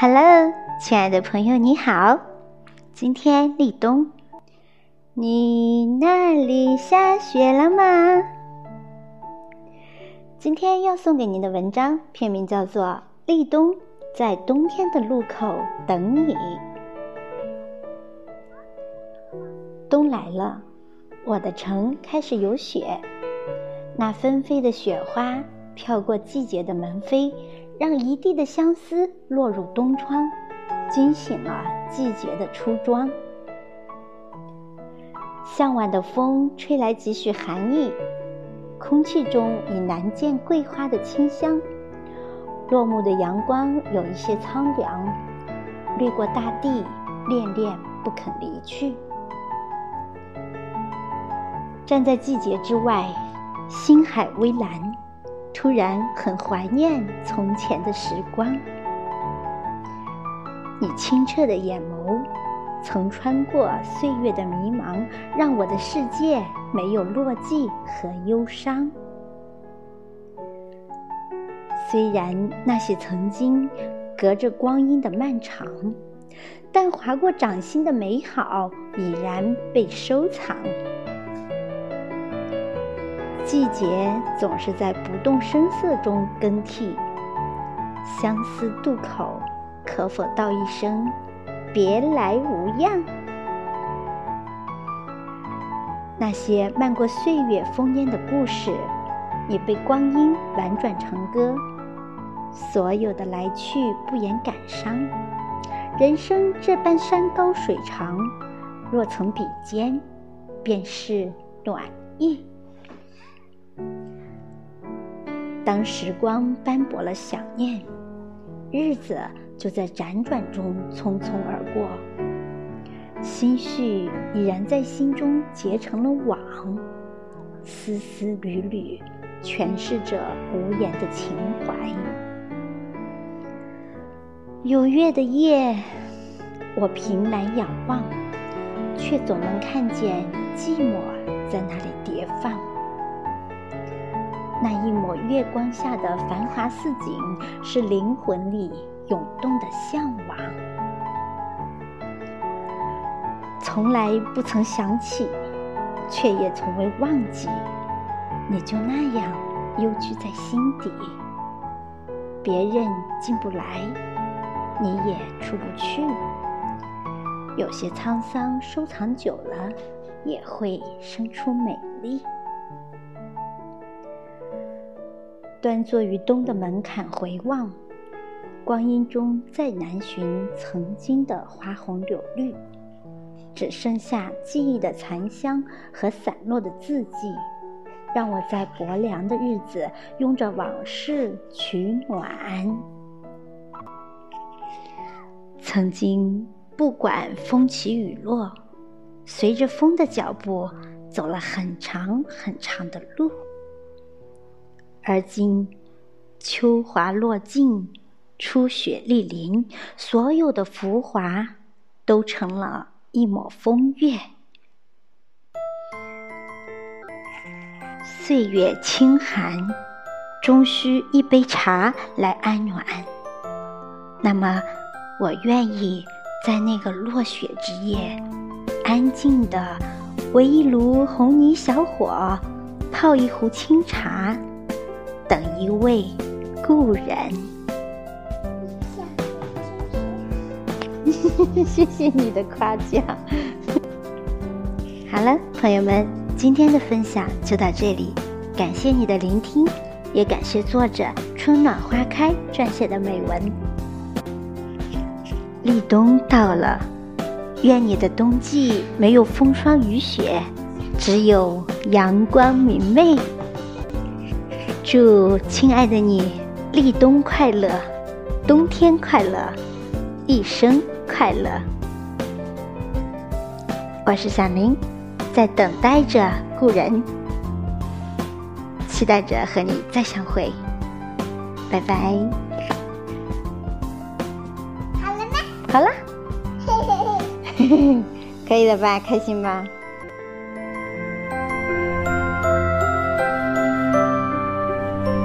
Hello，亲爱的朋友，你好。今天立冬，你那里下雪了吗？今天要送给您的文章片名叫做《立冬在冬天的路口等你》。冬来了，我的城开始有雪。那纷飞的雪花飘过季节的门扉，让一地的相思落入冬窗，惊醒了季节的初妆。向晚的风吹来几许寒意。空气中已难见桂花的清香，落幕的阳光有一些苍凉，掠过大地，恋恋不肯离去。站在季节之外，心海微蓝，突然很怀念从前的时光。你清澈的眼眸。曾穿过岁月的迷茫，让我的世界没有落寂和忧伤。虽然那些曾经隔着光阴的漫长，但划过掌心的美好已然被收藏。季节总是在不动声色中更替，相思渡口，可否道一声？别来无恙。那些漫过岁月烽烟的故事，已被光阴婉转成歌。所有的来去不言感伤。人生这般山高水长，若曾比肩，便是暖意。当时光斑驳了想念，日子。就在辗转中匆匆而过，心绪已然在心中结成了网，丝丝缕缕诠释着无言的情怀。有月的夜，我凭栏仰望，却总能看见寂寞在那里叠放。那一抹月光下的繁华似锦，是灵魂里。涌动的向往，从来不曾想起，却也从未忘记。你就那样幽居在心底，别人进不来，你也出不去。有些沧桑收藏久了，也会生出美丽。端坐于冬的门槛回望。光阴中再难寻曾经的花红柳绿，只剩下记忆的残香和散落的字迹，让我在薄凉的日子拥着往事取暖。曾经不管风起雨落，随着风的脚步走了很长很长的路，而今秋华落尽。初雪莅临，所有的浮华都成了一抹风月。岁月清寒，终需一杯茶来安暖。那么，我愿意在那个落雪之夜，安静的围一炉红泥小火，泡一壶清茶，等一位故人。谢谢你的夸奖。好了，朋友们，今天的分享就到这里，感谢你的聆听，也感谢作者春暖花开撰写的美文。立冬到了，愿你的冬季没有风霜雨雪，只有阳光明媚。祝亲爱的你立冬快乐，冬天快乐，一生。快乐，我是小林，在等待着故人，期待着和你再相会，拜拜。好了吗？好了，嘿嘿嘿可以了吧？开心吧？